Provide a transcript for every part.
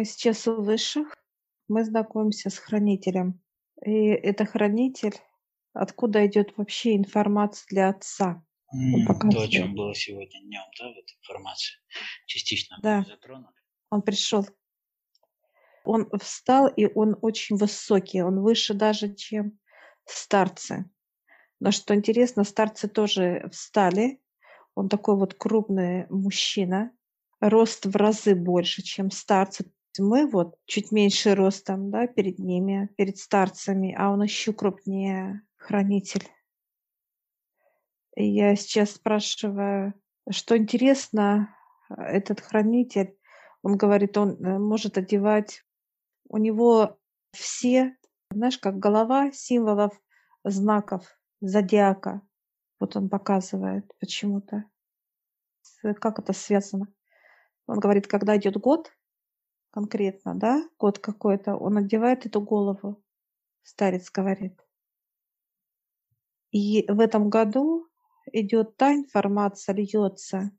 Мы сейчас у высших. Мы знакомимся с хранителем. И это хранитель, откуда идет вообще информация для отца. М, То, о чем было сегодня днем, да, вот информация частично Да, затронута. он пришел. Он встал, и он очень высокий. Он выше даже, чем старцы. Но что интересно, старцы тоже встали. Он такой вот крупный мужчина. Рост в разы больше, чем старцы. Мы вот чуть меньше ростом, да, перед ними, перед старцами, а он еще крупнее хранитель. Я сейчас спрашиваю, что интересно, а, этот хранитель, он говорит, он э, может одевать, у него все, знаешь, как голова символов, знаков зодиака. Вот он показывает почему-то. Как это связано? Он говорит, когда идет год, конкретно, да, год какой-то, он одевает эту голову, старец говорит. И в этом году идет та информация, льется,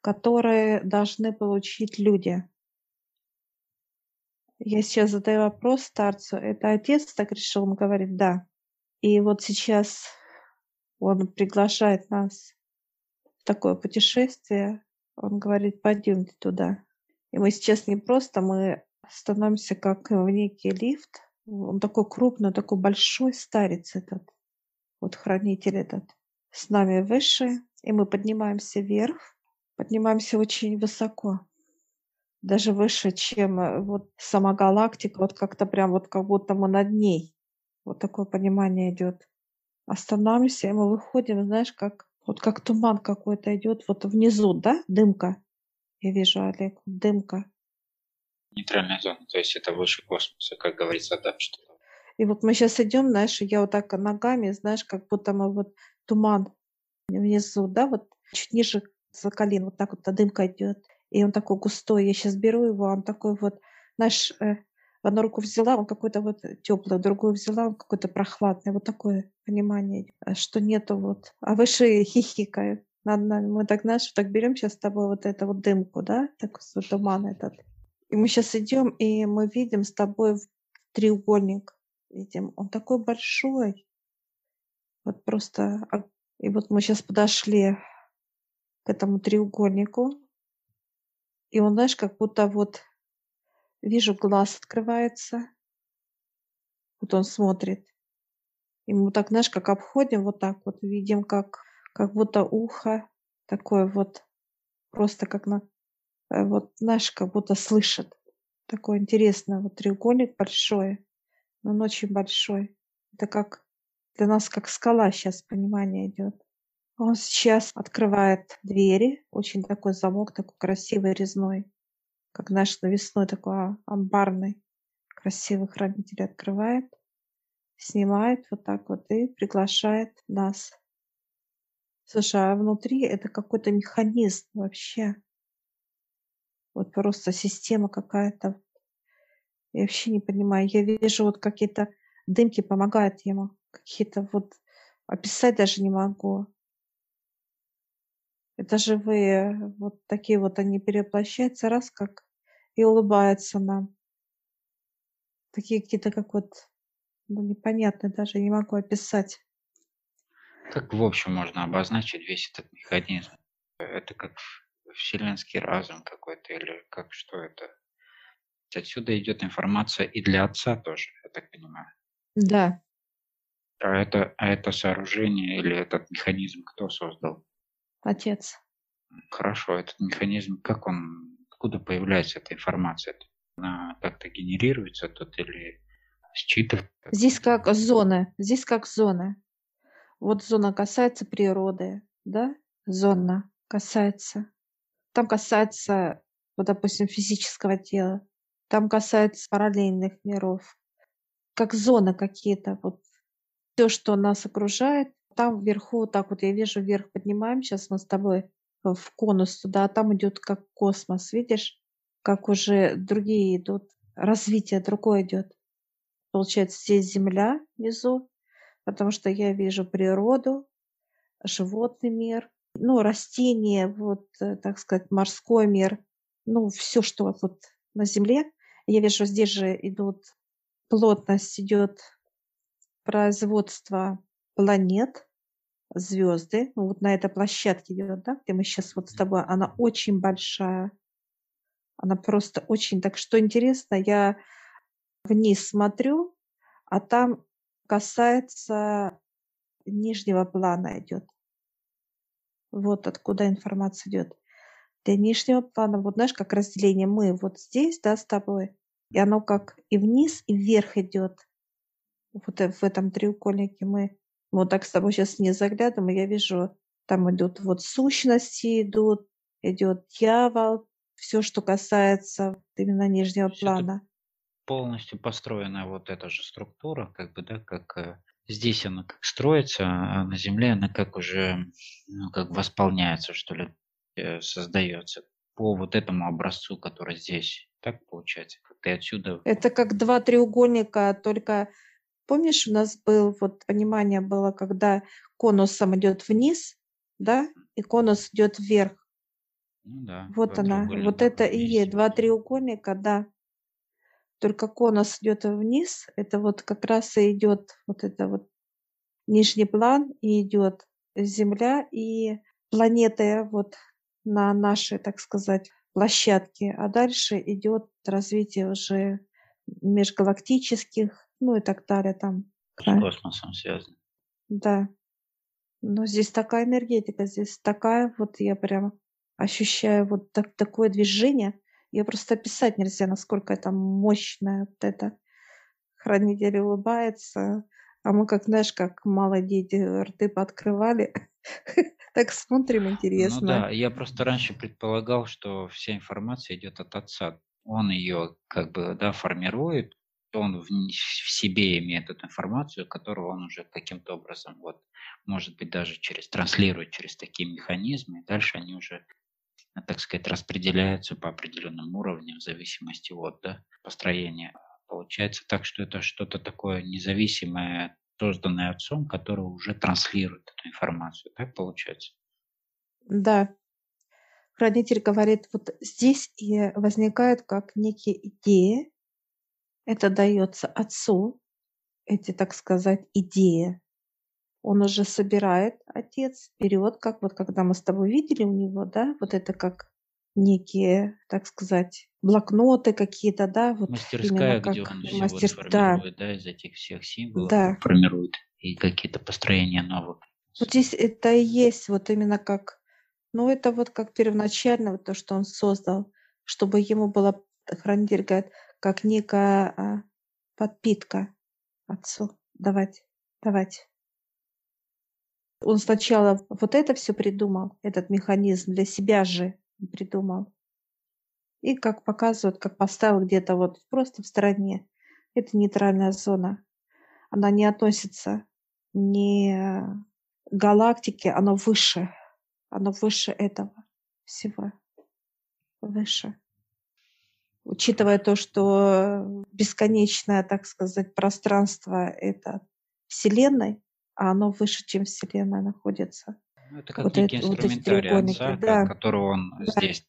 которые должны получить люди. Я сейчас задаю вопрос старцу. Это отец так решил? Он говорит, да. И вот сейчас он приглашает нас в такое путешествие. Он говорит, пойдемте туда. И мы сейчас не просто, мы становимся как в некий лифт. Он такой крупный, такой большой старец этот, вот хранитель этот. С нами выше, и мы поднимаемся вверх, поднимаемся очень высоко даже выше, чем э, вот сама галактика, вот как-то прям вот как будто мы над ней. Вот такое понимание идет. Останавливаемся, и мы выходим, знаешь, как вот как туман какой-то идет вот внизу, да, дымка. Я вижу, Олег, дымка. Нейтральная зона, то есть это выше космоса, как говорится, да, что-то. И вот мы сейчас идем, знаешь, я вот так ногами, знаешь, как будто мы вот туман внизу, да, вот чуть ниже за колен, вот так вот та дымка идет. И он такой густой. Я сейчас беру его, он такой вот, знаешь, э, одну руку взяла, он какой-то вот теплый, другую взяла, он какой-то прохладный. Вот такое понимание, э, что нету вот. А выше хихикают над нами. Мы так, знаешь, так берем сейчас с тобой вот эту вот дымку, да, так туман этот. И мы сейчас идем, и мы видим с тобой треугольник. Видим, он такой большой. Вот просто... а- И вот мы сейчас подошли к этому треугольнику. И он, знаешь, как будто вот вижу, глаз открывается. Вот он смотрит. И мы так, знаешь, как обходим, вот так вот видим, как, как будто ухо такое вот, просто как на, э, вот, знаешь, как будто слышит. Такой интересный вот треугольник большой, но он очень большой. Это как для нас как скала сейчас понимание идет. Он сейчас открывает двери, очень такой замок, такой красивый резной, как наш навесной такой а, амбарный, красивый хранитель открывает, снимает вот так вот и приглашает нас. Слушай, а внутри это какой-то механизм вообще. Вот просто система какая-то. Я вообще не понимаю. Я вижу вот какие-то дымки помогают ему. Какие-то вот описать даже не могу. Это живые, вот такие вот они перевоплощаются, раз как, и улыбаются нам. Такие какие-то как вот, ну, непонятные даже, не могу описать. Так, в общем, можно обозначить весь этот механизм. Это как вселенский разум какой-то, или как что это? Отсюда идет информация и для отца тоже, я так понимаю. Да. А это, а это сооружение или этот механизм кто создал? Отец. Хорошо, этот механизм, как он, откуда появляется эта информация? Она как-то генерируется тут или считывается? Здесь как зоны, здесь как зоны. Вот зона касается природы, да? Зона касается. Там касается, вот, допустим, физического тела. Там касается параллельных миров. Как зоны какие-то. Вот все, что нас окружает, там вверху, так вот я вижу, вверх поднимаем, сейчас мы с тобой в конус туда, а там идет как космос, видишь, как уже другие идут, развитие другое идет. Получается, здесь Земля внизу, потому что я вижу природу, животный мир, ну, растения, вот, э, так сказать, морской мир, ну, все, что вот на Земле. Я вижу, здесь же идут плотность идет производство планет, звезды. Ну, вот на этой площадке идет, да, где мы сейчас вот с тобой. Она очень большая. Она просто очень... Так что интересно, я вниз смотрю, а там касается нижнего плана идет. Вот откуда информация идет. Для нижнего плана, вот знаешь, как разделение мы вот здесь, да, с тобой, и оно как и вниз, и вверх идет. Вот в этом треугольнике мы вот так с тобой сейчас не заглядываем, и я вижу, там идут вот сущности идут, идет дьявол, все, что касается именно нижнего То есть это плана. Полностью построена вот эта же структура, как бы, да, как э, здесь она как строится, а на Земле она как уже, ну, как восполняется, что ли, э, создается по вот этому образцу, который здесь. Так получается? Как ты отсюда... Это как два треугольника, только помнишь, у нас был, вот понимание было, когда конусом идет вниз, да, и конус идет вверх. Ну да, Вот она, вот это и есть два треугольника, да. Только конус идет вниз, это вот как раз и идет вот это вот нижний план, и идет Земля и планеты вот на нашей, так сказать, площадке. А дальше идет развитие уже межгалактических, ну и так далее там. С Да, космосом связано. да. Но здесь такая энергетика, здесь такая вот я прям ощущаю вот так, такое движение. Я просто описать нельзя, насколько это мощное вот это. Хранитель улыбается, а мы как, знаешь, как малые дети рты пооткрывали. Так смотрим, Ну интересно. да, я просто раньше предполагал, что вся информация идет от отца. Он ее как бы, да, формирует, он в, в себе имеет эту информацию, которую он уже каким-то образом, вот, может быть, даже через транслирует через такие механизмы, и дальше они уже, так сказать, распределяются по определенным уровням в зависимости от да, построения. Получается так, что это что-то такое независимое, созданное отцом, которое уже транслирует эту информацию. Так получается? Да, хранитель говорит, вот здесь и возникают как некие идеи. Это дается отцу, эти, так сказать, идеи. Он уже собирает, отец, берет, как вот когда мы с тобой видели у него, да, вот это как некие, так сказать, блокноты какие-то, да, вот Мастерская, именно где как он все вот мастер, да, формирует, да, из этих всех символов да. формирует и какие-то построения новых. Вот здесь это и есть вот именно как, ну это вот как первоначально вот то, что он создал, чтобы ему было, хранитель говорит, как некая а, подпитка отцу давать, давать. Он сначала вот это все придумал, этот механизм для себя же придумал. И как показывают, как поставил где-то вот просто в стороне. Это нейтральная зона. Она не относится не к галактике, оно выше. Оно выше этого всего. Выше. Учитывая то, что бесконечное, так сказать, пространство это Вселенной, а оно выше, чем Вселенная находится. Ну, это как Вот, некий это, вот инструментарий треугольники, отца, да, которого он да, здесь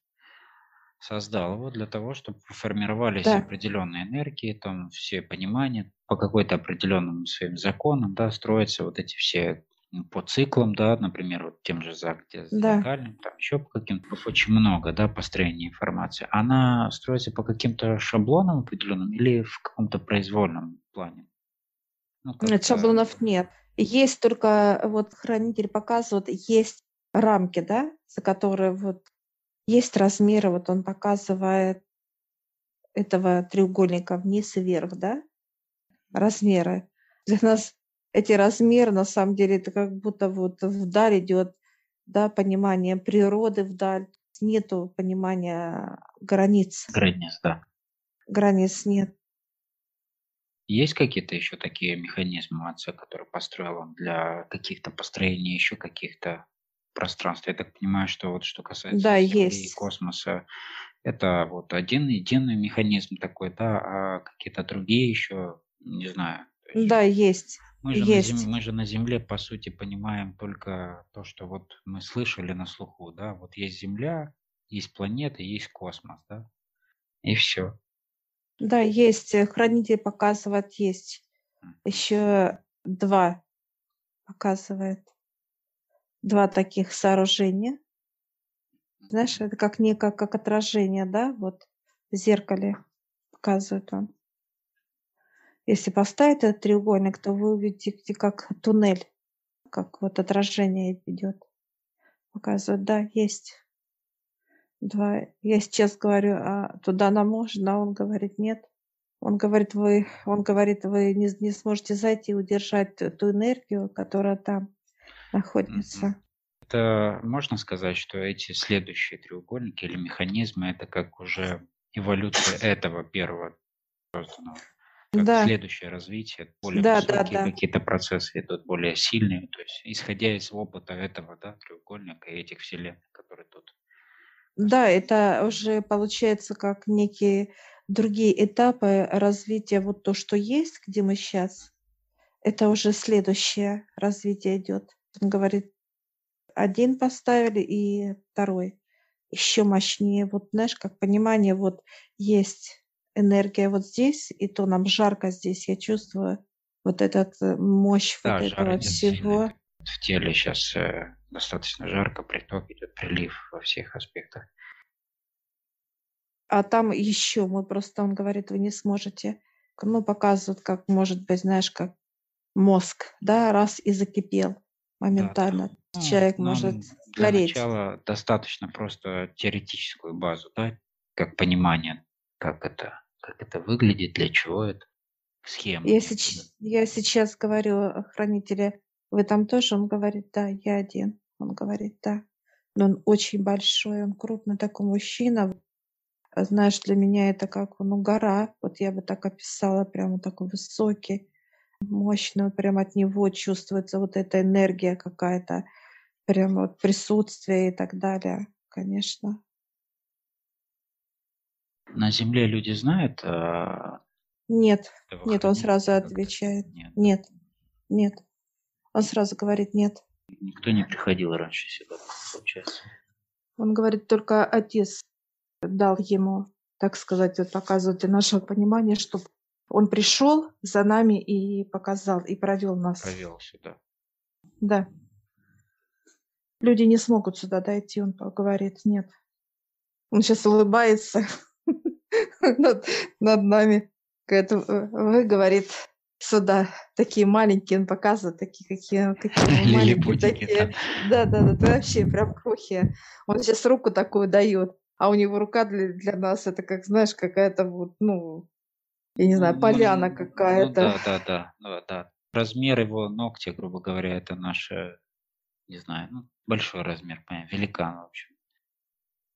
создал его для того, чтобы формировались да, определенные энергии, там все понимания по какой-то определенным своим законам, да, строятся вот эти все по циклам, да, например, вот тем же зак- те- да. зеркальным, там еще по каким-то, очень много, да, построения информации. Она строится по каким-то шаблонам определенным или в каком-то произвольном плане? Ну, Нет, шаблонов нет. Есть только, вот хранитель показывает, есть рамки, да, за которые вот есть размеры, вот он показывает этого треугольника вниз и вверх, да, размеры. Для нас эти размеры, на самом деле, это как будто вот вдаль идет, да, понимание природы вдаль. Нету понимания границ. границ, да. Границ нет. Есть какие-то еще такие механизмы отца, которые построил он для каких-то построений еще каких-то пространств? Я так понимаю, что вот что касается Да, Земли и есть. космоса, это вот один единый механизм такой, да, а какие-то другие еще, не знаю. Да, есть. мы же, на Есть. Земле, мы же на Земле, по сути, понимаем только то, что вот мы слышали на слуху, да, вот есть Земля, есть планета, есть космос, да. И все. Да, есть, э, хранитель показывает, есть. Еще два показывает. Два таких сооружения. Знаешь, это как некое как отражение, да, вот в зеркале показывает он. Если поставить этот треугольник, то вы увидите как туннель, как вот отражение идет. Показывает, да, есть. Два. Я сейчас говорю, а туда нам можно, а он говорит, нет. Он говорит, вы, он говорит, вы не, не сможете зайти и удержать ту энергию, которая там находится. Это можно сказать, что эти следующие треугольники или механизмы это как уже эволюция этого первого созданного. Как Да, следующее развитие, более да, да, высокие да. какие-то процессы идут, более сильные. То есть, исходя из опыта этого да, треугольника и этих вселенных, Да, это уже получается как некие другие этапы развития. Вот то, что есть, где мы сейчас, это уже следующее развитие идет. Он говорит, один поставили и второй еще мощнее. Вот знаешь, как понимание, вот есть энергия вот здесь, и то нам жарко здесь. Я чувствую вот этот э, мощь вот Да, жар этого идет сильный. В теле сейчас э, достаточно жарко, приток идет, прилив во всех аспектах. А там еще мы просто, он говорит, вы не сможете. Ну, показывают, как может быть, знаешь, как мозг, да, раз и закипел Да, да. моментально. Ну, Человек может нам для гореть. начала достаточно просто теоретическую базу, да, как понимание, как это, как это выглядит, для чего это, схема Я, да. сеч- я сейчас говорю о хранителе, вы там тоже? Он говорит, да, я один. Он говорит, да. Но он очень большой, он крупный такой мужчина. А Знаешь, для меня это как, ну, гора. Вот я бы так описала, прямо такой высокий, мощный. Прям от него чувствуется вот эта энергия какая-то, прям вот присутствие и так далее, конечно. На Земле люди знают а, Нет, нет, он сразу отвечает. Нет. Нет, нет. Он сразу говорит нет. Никто не приходил раньше сюда, получается. Он говорит, только отец дал ему, так сказать, вот показывает для нашего понимания, что он пришел за нами и показал, и провел нас. Провел сюда. Да. Люди не смогут сюда дойти, он говорит, нет. Он сейчас улыбается над, над нами. Говорит, «Э, вы, говорит, сюда такие маленькие, он показывает, такие какие, какие маленькие такие. Да, да, да, ты вообще прям крохи. Он сейчас руку такую дает, а у него рука для, для нас это как, знаешь, какая-то вот, ну, я не знаю, Ну, поляна ну, какая-то. да, да, да, да, да. Размер его ногтя, грубо говоря, это наше, не знаю, ну, большой размер, понятно, великан, в общем.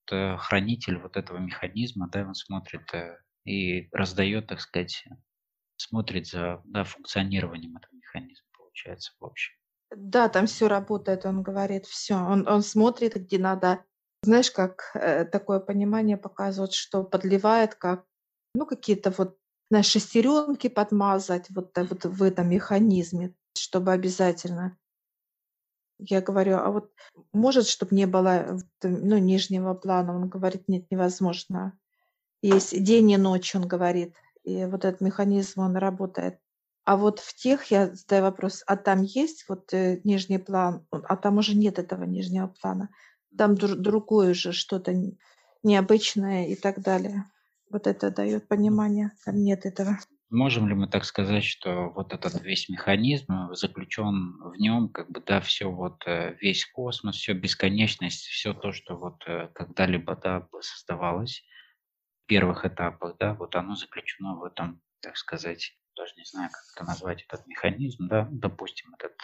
Это хранитель вот этого механизма, да, он смотрит э, и раздает, так сказать, смотрит за да, функционированием этого механизма, получается, в общем. Да, там все работает, он говорит, все. Он, он смотрит, где надо. Знаешь, как э, такое понимание показывает, что подливает, как, ну, какие-то вот, знаешь, шестеренки подмазать вот, та- вот в этом механизме, чтобы обязательно. Я говорю, а вот может, чтобы не было э, ну, нижнего плана? Он говорит, нет, невозможно. Есть день и ночь, он говорит. И вот этот механизм, он работает. А вот в тех я задаю вопрос, а там есть вот э, нижний план, а там уже нет этого нижнего плана. Там дру- другое же что-то необычное и так далее. Вот это дает понимание, там нет этого. Можем ли мы так сказать, что вот этот весь механизм э, заключен в нем, как бы, да, все вот, э, весь космос, все бесконечность, все то, что вот когда-либо, да, создавалось первых этапах, да, вот оно заключено в этом, так сказать, даже не знаю, как это назвать, этот механизм, да, допустим, этот,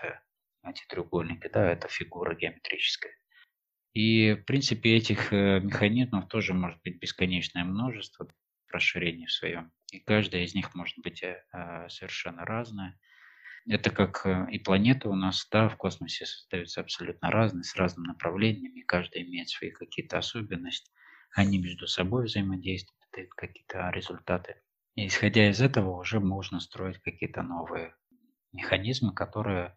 эти треугольники, да, это фигура геометрическая. И, в принципе, этих э, механизмов тоже может быть бесконечное множество расширений в своем. И каждая из них может быть э, э, совершенно разная. Это как и планеты у нас, да, в космосе создаются абсолютно разные, с разным направлением, и каждая имеет свои какие-то особенности. Они между собой взаимодействуют, дают какие-то результаты. И исходя из этого уже можно строить какие-то новые механизмы, которые э,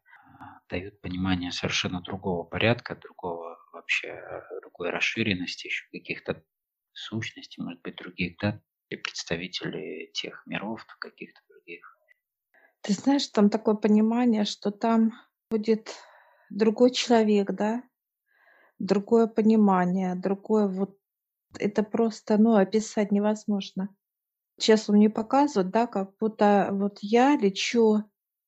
дают понимание совершенно другого порядка, другого вообще, э, другой расширенности, еще каких-то сущностей, может быть, других, да, и представители тех миров, каких-то других. Ты знаешь, там такое понимание, что там будет другой человек, да, другое понимание, другое вот это просто, ну, описать невозможно. Сейчас он мне показывает, да, как будто вот я лечу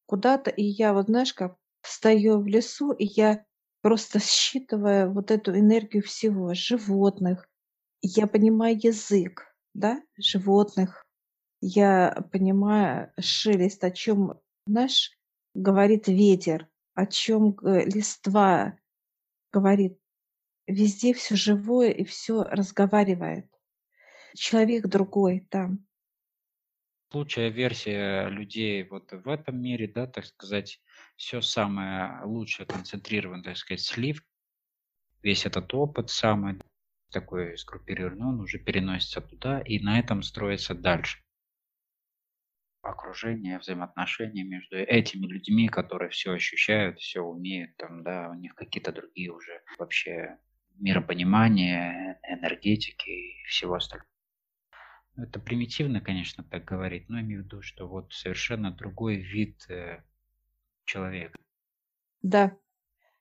куда-то, и я вот, знаешь, как стою в лесу, и я просто считываю вот эту энергию всего, животных. Я понимаю язык, да, животных. Я понимаю шелест, о чем, знаешь, говорит ветер, о чем листва говорит. Везде все живое и все разговаривает. Человек другой там. Лучшая версия людей вот в этом мире, да, так сказать, все самое лучшее концентрировано, так сказать, слив, весь этот опыт самый такой сгруппированный, он уже переносится туда, и на этом строится дальше окружение, взаимоотношения между этими людьми, которые все ощущают, все умеют, там, да, у них какие-то другие уже вообще миропонимания, энергетики и всего остального. Это примитивно, конечно, так говорить, но имею в виду, что вот совершенно другой вид э, человека. Да,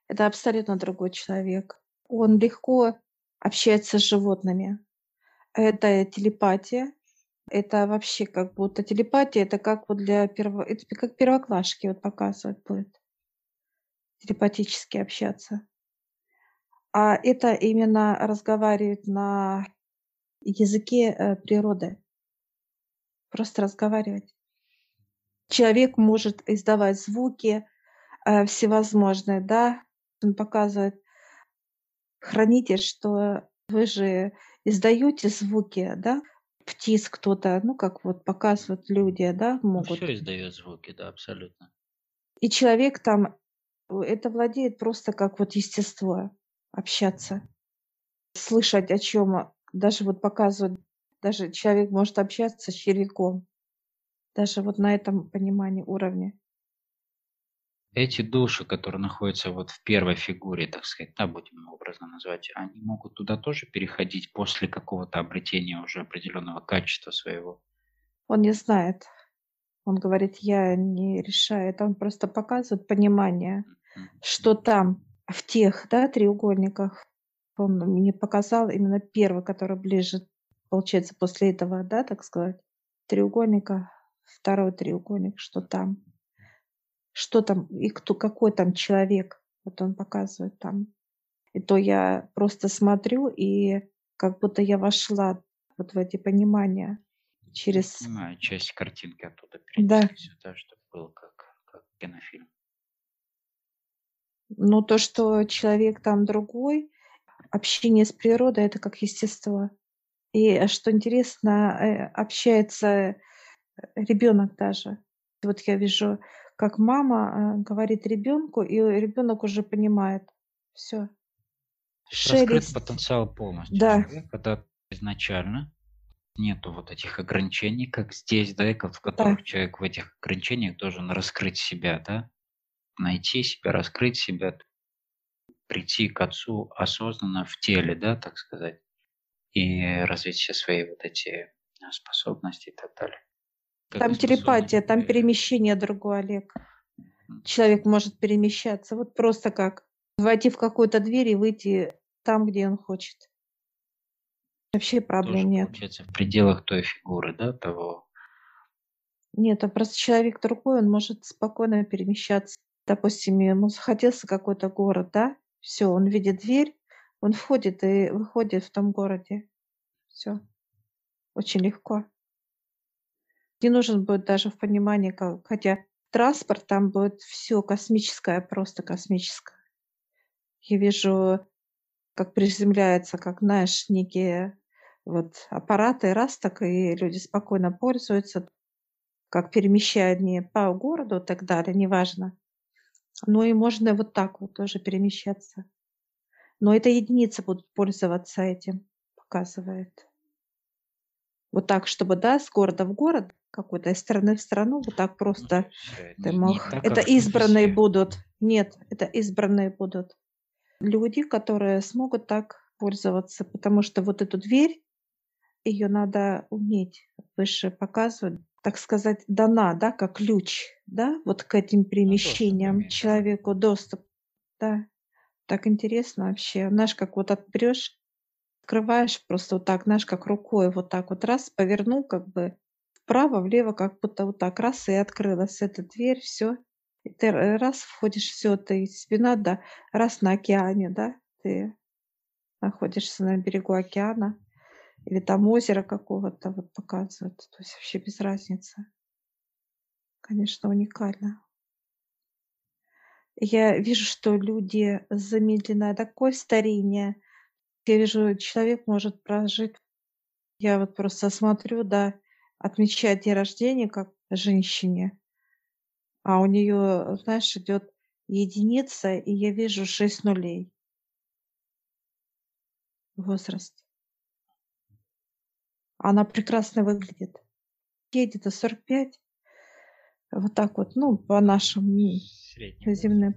это абсолютно другой человек. Он легко общается с животными. Это телепатия. Это вообще как будто телепатия, это как вот для перво... это как первоклашки вот показывать будет. Телепатически общаться. А это именно разговаривать на языке э, природы. Просто разговаривать. Человек может издавать звуки э, всевозможные, да. Он показывает хранитель, что вы же издаете звуки, да, птиц кто-то, ну, как вот показывают люди, да, Ну, могут. все издает звуки, да, абсолютно. И человек там, э, это владеет просто как вот естество общаться, слышать о чем, даже вот показывают, даже человек может общаться с червяком, даже вот на этом понимании уровне. Эти души, которые находятся вот в первой фигуре, так сказать, да, будем образно назвать, они могут туда тоже переходить после какого-то обретения уже определенного качества своего. Он не знает. Он говорит, я не решаю. Это он просто показывает понимание, Мгм. что там в тех да, треугольниках он мне показал именно первый, который ближе, получается, после этого, да, так сказать, треугольника, второй треугольник, что там, что там и кто, какой там человек, вот он показывает там. И то я просто смотрю, и как будто я вошла вот в эти понимания Я через... понимаю, часть картинки оттуда Да, перенесли сюда, чтобы был как, как кинофильм. Но то, что человек там другой, общение с природой, это как естество. И э, что интересно, э, общается ребенок даже. Вот я вижу, как мама э, говорит ребенку, и ребенок уже понимает. Все. Раскрыт потенциал полностью Да, человека, да, изначально нету вот этих ограничений, как здесь, да, и в да, которых человек в этих ограничениях должен раскрыть себя, да, найти себя, раскрыть себя, прийти к отцу осознанно в теле, да, так сказать, и развить все свои вот эти а, способности и так далее. Как там телепатия, там перемещение другое, Олег. Человек может перемещаться. Вот просто как войти в какую-то дверь и выйти там, где он хочет. Вообще тоже проблем нет. получается в пределах той фигуры, да, того. Нет, а просто человек другой, он может спокойно перемещаться. Допустим, ему захотелся какой-то город, да? Все, он видит дверь, он входит и выходит в том городе. Все, очень легко. Не нужен будет даже в понимании, как, хотя транспорт там будет все космическое, просто космическое. Я вижу, как приземляется, как, знаешь, некие вот аппараты, раз так, и люди спокойно пользуются, как перемещают не по городу и так далее, неважно. Но и можно вот так вот тоже перемещаться. Но это единицы будут пользоваться этим, показывает. Вот так, чтобы, да, с города в город, какой-то из страны в страну, вот так Ну, то просто э, ты не, не мог. так, Это избранные офисе. будут. Нет, это избранные будут. Люди, которые смогут так пользоваться, потому что вот эту дверь ее надо уметь выше показывать, так сказать, дана, да, как ключ, да, вот к этим Ну, перемещениям да. человеку доступ. Да, так интересно вообще. Знаешь, как вот отпрешь, открываешь просто вот так, знаешь, как рукой вот так вот раз повернул, как бы вправо, влево, как будто вот так раз и открылась эта дверь, все. И ты раз входишь, все, ты спина, да, раз на океане, да, ты находишься на берегу океана или там озеро какого-то вот показывают. То есть вообще без разницы. Конечно, уникально. Я вижу, что люди замедленное такое старение. Я вижу, человек может прожить. Я вот просто смотрю, да, отмечает день рождения как женщине, а у нее, знаешь, идет единица, и я вижу 6 нулей возраст. Она прекрасно выглядит. Ей где-то 45, вот так вот, ну, по нашим м, Средний земным.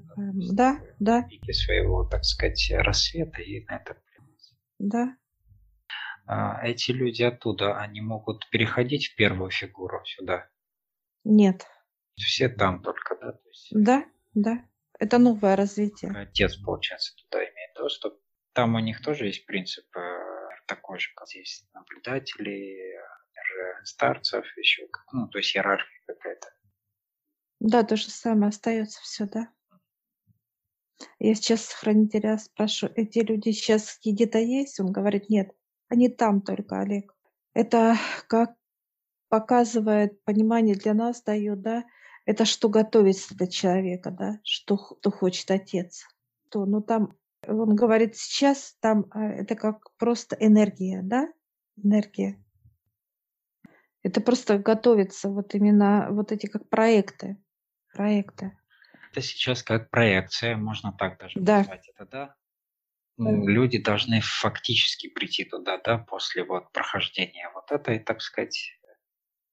Да, да, пике своего, так сказать, рассвета и на это да. А, эти люди оттуда, они могут переходить в первую фигуру сюда. Нет. Все там только, да, то есть Да, да. Это новое развитие. отец, получается, туда имеет доступ. Там у них тоже есть принцип э, такой же, как здесь наблюдатели, э, старцев, еще, ну, то есть иерархия какая-то. Да, то же самое остается все, да. Я сейчас хранителя спрашиваю, эти люди сейчас где-то есть? Он говорит, нет, они там только, Олег. Это как показывает понимание для нас дает, да, это что готовится для человека, да, что, что хочет отец. То, ну там, он говорит, сейчас там а, это как просто энергия, да, энергия. Это просто готовится вот именно вот эти как проекты, проекты. Это сейчас как проекция, можно так даже Да. назвать это, да? Ну, люди должны фактически прийти туда, да, после вот прохождения вот этой, так сказать,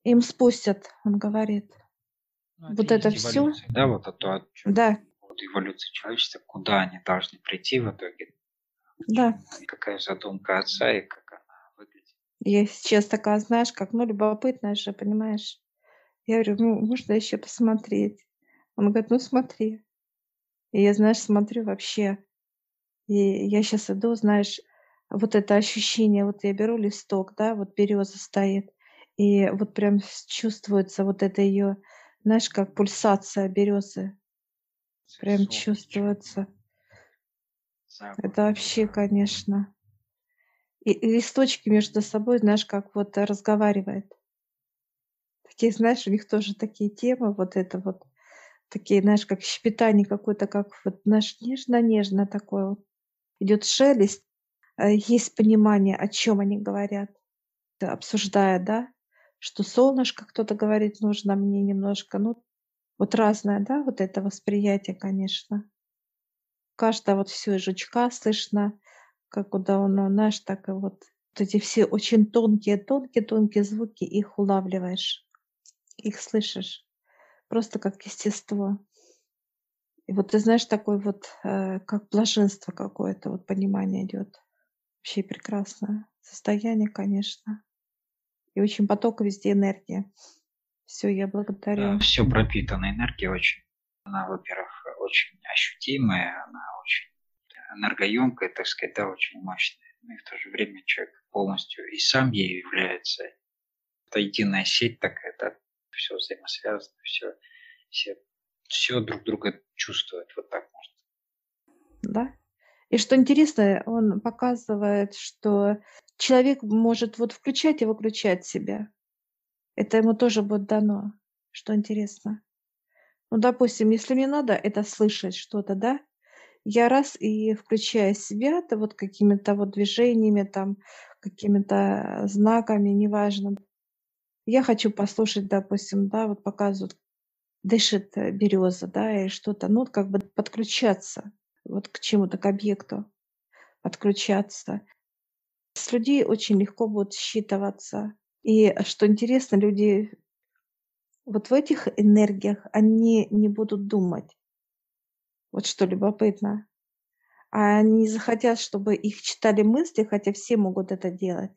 Им спустят, он говорит. ну, Вот это есть всё? эволюция, да, вот это о чём Да, вот эволюции человечества, куда они должны прийти в итоге, да. какая задумка отца и как она выглядит. Я сейчас такая, знаешь, как, ну, любопытная же, понимаешь? Я говорю, ну, можно еще посмотреть? Он говорит, ну, смотри. И я, знаешь, смотрю вообще. И я сейчас иду, знаешь, вот это ощущение, вот я беру листок, да, вот береза стоит, и вот прям чувствуется вот это ее, знаешь, как пульсация березы, прям чувствуется. Это вообще, конечно. И, и листочки между собой, знаешь, как вот разговаривает. Такие, знаешь, у них тоже такие темы, вот это вот, такие, знаешь, как щепетание какое-то, как вот, знаешь, нежно-нежно такое вот. Идет шелест, э, есть понимание, о чем они говорят, обсуждая, да, что солнышко кто-то говорит, нужно мне немножко, ну, вот разное, да, вот это восприятие, конечно. Каждое вот из жучка слышно, как куда он, ну, знаешь, так и вот, вот эти все очень тонкие, тонкие, тонкие звуки, их улавливаешь, их слышишь, просто как естество. И вот ты знаешь, такой вот, э, как блаженство какое-то, вот понимание идет. Вообще прекрасное состояние, конечно. И очень поток везде энергия. Все, я благодарю. все пропитано энергией очень. Она, во-первых, очень ощутимая, она очень энергоемкая, так сказать, да, очень мощная. Ну и в то же время человек полностью и сам ею является. Это единая сеть такая, да, все взаимосвязано, все, все, все друг друга чувствуют, вот так можно. Да? И что интересно, он показывает, что человек может вот включать и выключать себя. Это ему тоже будет дано, что интересно. Ну, допустим, если мне надо это слышать что-то, да, я раз и включаю себя, то вот какими-то вот движениями, там, какими-то знаками, неважно. Я хочу послушать, допустим, да, вот показывают, дышит береза, да, или что-то, ну, как бы подключаться вот к чему-то, к объекту, подключаться. С людей очень легко будет считываться. И что интересно, люди вот в этих энергиях, они не будут думать. Вот что любопытно. А они захотят, чтобы их читали мысли, хотя все могут это делать.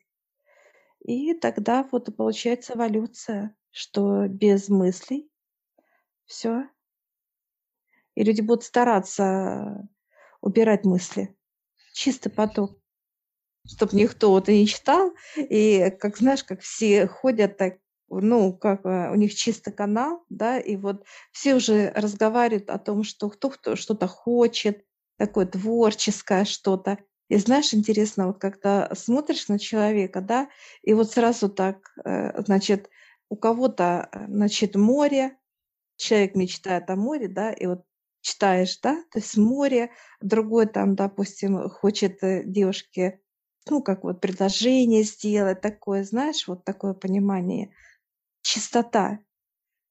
И тогда вот получается эволюция, что без мыслей все. И люди будут стараться убирать мысли. Чистый поток. Чтоб никто и не читал. И как знаешь, как все ходят так, ну, как э, у них чистый канал, да, и вот все уже разговаривают о том, что кто, кто что-то хочет, такое творческое что-то. И знаешь, интересно, вот когда смотришь на человека, да, и вот сразу так, э, значит, у кого-то, э, значит, море, человек мечтает о море, да, и вот читаешь, да, то есть море, другой там, допустим, хочет девушке, ну, как вот предложение сделать, такое, знаешь, вот такое понимание, чистота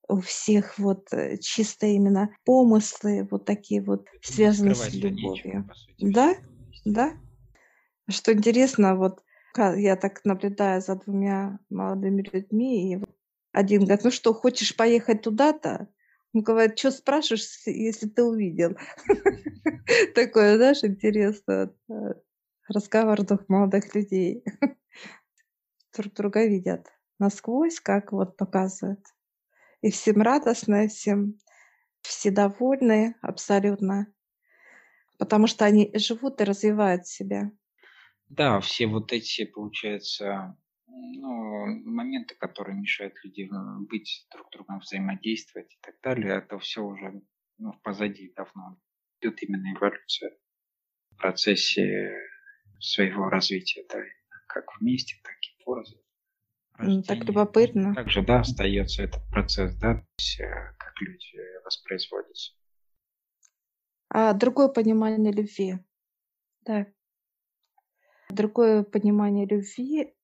у всех вот чисто именно помыслы вот такие вот связаны с любовью. Да, да. Что интересно, вот я так наблюдаю за двумя молодыми людьми, и один говорит: "Ну что, хочешь поехать туда-то?" Он говорит: "Чё спрашиваешь, если ты увидел?" Такое, знаешь, интересно, э, разговор двух молодых людей. Друг друга видят насквозь, как вот показывают. И всем радостно, всем все довольны абсолютно, потому что они живут и развивают себя. Да, все вот эти, получается, ну, моменты, которые мешают людям быть друг другом, взаимодействовать и так далее, это все уже ну, позади давно. Идет именно эволюция в процессе своего развития, да, как вместе, так и порознь. Так любопытно. Также, да, остается этот процесс, да, э, как люди воспроизводятся. А другое понимание любви. Да. Другое понимание любви,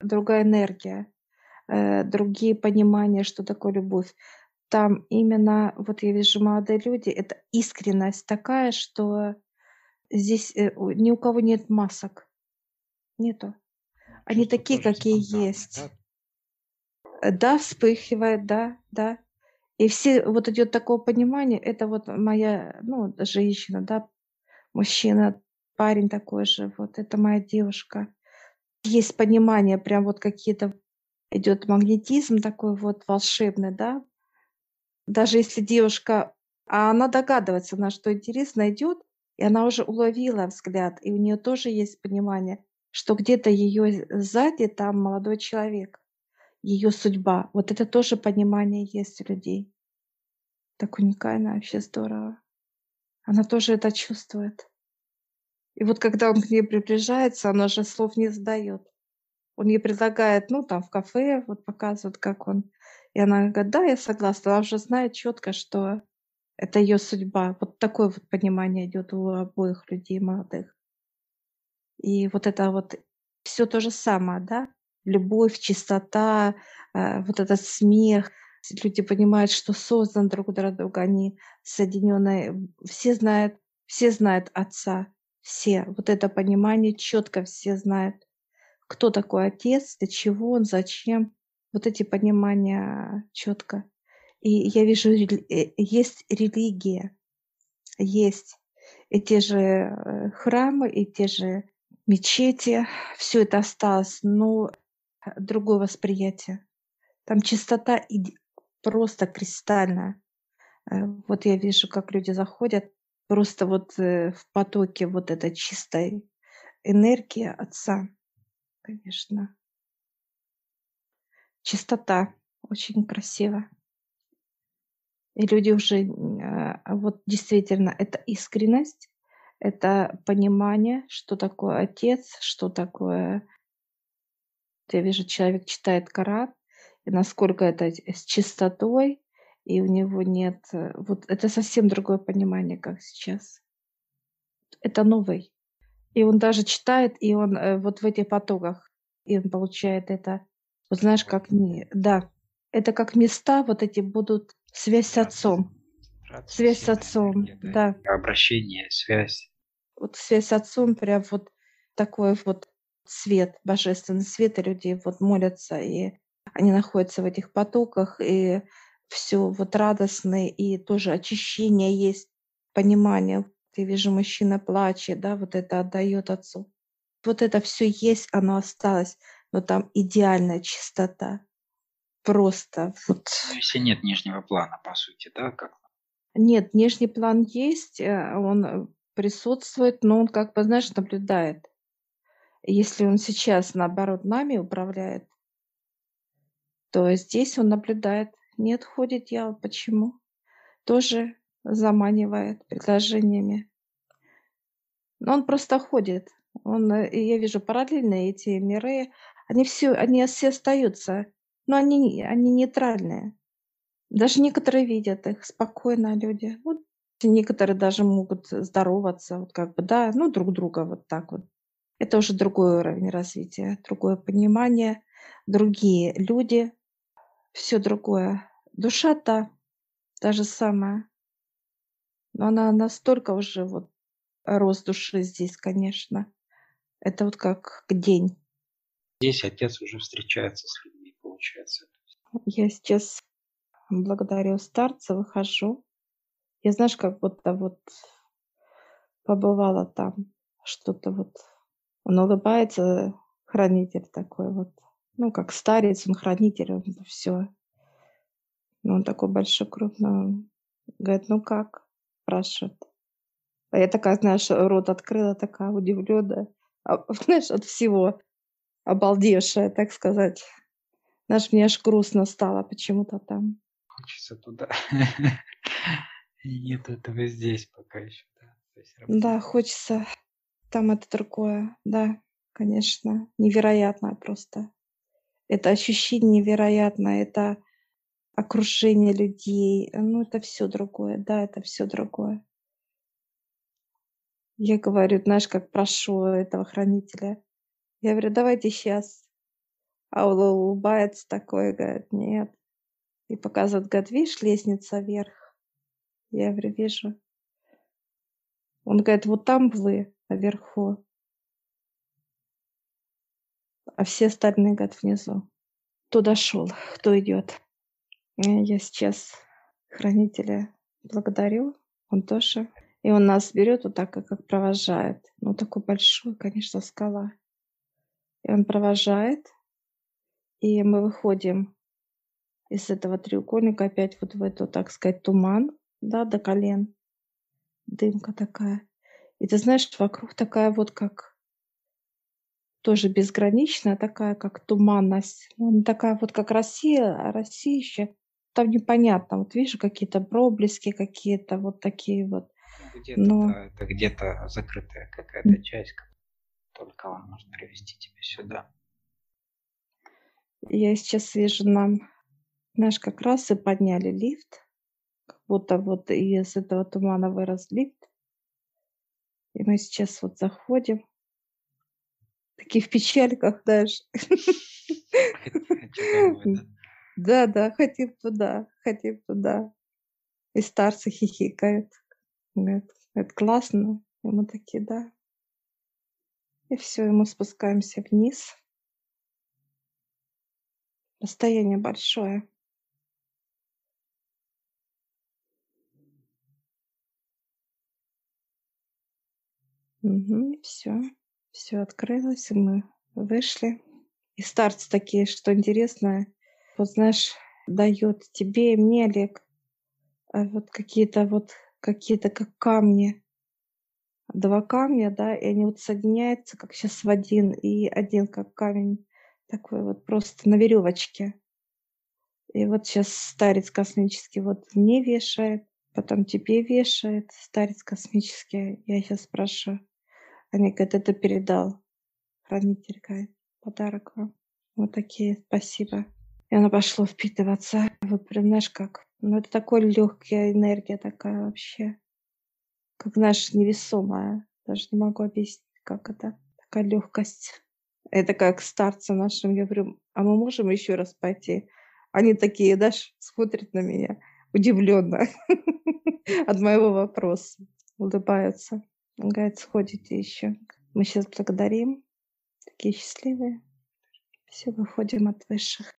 другая энергия, э, другие понимания, что такое любовь. Там именно, вот я вижу молодые люди, это искренность такая, что здесь э, ни у кого нет масок. Нету. Они Чувство такие, какие есть. да? Э, Да, вспыхивает, да, да. И все вот идет такое понимание, это вот моя, ну, женщина, да, мужчина, парень такой же, вот это моя девушка. Есть понимание, прям вот какие-то идет магнетизм такой вот волшебный, да. Даже если девушка, а она догадывается, на что интересно идет, и она уже уловила взгляд, и у нее тоже есть понимание, что где-то ее сзади там молодой человек, ее судьба. Вот это тоже понимание есть у людей. Так уникально, вообще здорово. Она тоже это чувствует. И вот когда он к ней приближается, она же слов не задает. Он ей предлагает, ну, там в кафе, вот показывает, как он. И она говорит, да, я согласна. Она уже знает четко, что это ее судьба. Вот такое вот понимание идет у обоих людей молодых. И вот это вот все то же самое, да? Любовь, чистота, э, вот этот смех. Люди понимают, что созданы друг для друга, они соединенные. Все знают, все знают Отца, все. Вот это понимание четко все знают, кто такой Отец, для чего Он, зачем. Вот эти понимания четко. И я вижу, э, есть религия, есть и те же э, храмы, и те же мечети, все это осталось, но другое восприятие. Там чистота просто кристальная. Э, Вот я вижу, как люди заходят, просто вот в потоке вот этой чистой энергии Отца, конечно. Чистота очень красиво. И люди уже, м, а, вот действительно, это искренность, это понимание, что такое Отец, что такое Я вижу, человек читает Коран, и насколько это с с чистотой, и у него нет, э, вот это совсем другое понимание, как сейчас. Это новый. И он даже читает, и он э, вот в этих потоках, и он получает это, вот знаешь, как не, да, это как места вот эти будут связь с отцом, радость, связь с отцом, да. Обращение, связь. вот связь с отцом, прям вот такой вот свет, божественный свет, и люди вот молятся, и они находятся в этих потоках, и все вот радостное, и тоже очищение есть, понимание. Я вижу, мужчина плачет, да, вот это отдает отцу. Вот это все есть, оно осталось. но там идеальная чистота. Просто вот. Ну, если нет нижнего плана, по сути, да, как? Нет, внешний план есть, э, он э, присутствует, но он как бы, знаешь, наблюдает. Если он сейчас, наоборот, нами управляет, то здесь он наблюдает, не отходит дьявол. Почему? Тоже заманивает предложениями. Но он просто ходит. Он, э, я вижу параллельные эти миры, они все, они все остаются, но они, они нейтральные. Даже некоторые видят их спокойно, люди. Вот некоторые даже могут здороваться, вот как бы, да, ну, друг друга вот так вот. Это уже другой уровень развития, другое понимание, другие люди, все другое. Душа-то та же самая, но она настолько уже вот рост души здесь, конечно. Это вот как день. Здесь отец уже встречается с людьми, получается. Я сейчас благодарю старца, выхожу. Я, знаешь, как будто вот побывала там, что-то вот. Он улыбается, хранитель такой вот. Ну, как старец, он хранитель, он все. Ну, он такой большой, крупный. Он говорит, ну как? Спрашивает. А я такая, знаешь, рот открыла, такая удивленная. А, знаешь, от всего обалдевшая, так сказать. Знаешь, мне аж грустно стало почему-то там. Хочется туда. Нет этого здесь пока еще, да. Да, хочется. Там это другое, да, конечно. Невероятно просто. Это ощущение невероятное, это окружение людей. Ну, это все другое, да, это все другое. Я говорю, знаешь, как прошу этого хранителя. Я говорю, давайте сейчас. А улыбается такой, говорит, нет. И показывает, говорит, видишь, лестница вверх. Я говорю, вижу. Он говорит, вот там вы, наверху. А все остальные, говорят, внизу. Кто дошел, кто идет. Я сейчас хранителя благодарю. Он тоже и он нас берет вот так, как провожает. Ну, такой большой, конечно, скала. И он провожает, и мы выходим из этого треугольника опять вот в эту, так сказать, туман, да, до колен. Дымка такая. И ты знаешь, вокруг такая вот как тоже безграничная, такая как туманность. Он такая вот как Россия, а Россия еще там непонятно. Вот вижу какие-то проблески, какие-то вот такие вот где-то, Но... да, это где-то закрытая какая-то часть, только он может привести тебя сюда. Я сейчас вижу нам, знаешь, как раз и подняли лифт, как будто вот из этого тумана вырос лифт. И мы сейчас вот заходим, такие в печальках даже. Да, да, хотим туда, хотим туда. И старцы хихикают. Говорит, это классно. И мы такие, да. И все, и мы спускаемся вниз. Расстояние большое. Угу, все, все открылось, и мы вышли. И старцы такие, что интересно, вот знаешь, дает тебе и мне, Олег, вот какие-то вот какие-то как камни. Два камня, да, и они вот соединяются, как сейчас в один, и один как камень такой вот просто на веревочке. И вот сейчас старец космический вот мне вешает, потом тебе вешает старец космический. Я сейчас спрашиваю. Они говорят, это передал хранитель, говорит, подарок вам. Вот такие, спасибо. И она пошла впитываться. Вот прям, знаешь, как ну, это такая легкая энергия такая вообще. Как, знаешь, невесомая. Даже не могу объяснить, как это. Такая легкость. Это как старцы нашим. Я говорю, а мы можем еще раз пойти? Они такие, даже смотрят на меня удивленно от моего вопроса. Улыбаются. Он говорит, сходите еще. Мы сейчас благодарим. Такие счастливые. Все, выходим от высших.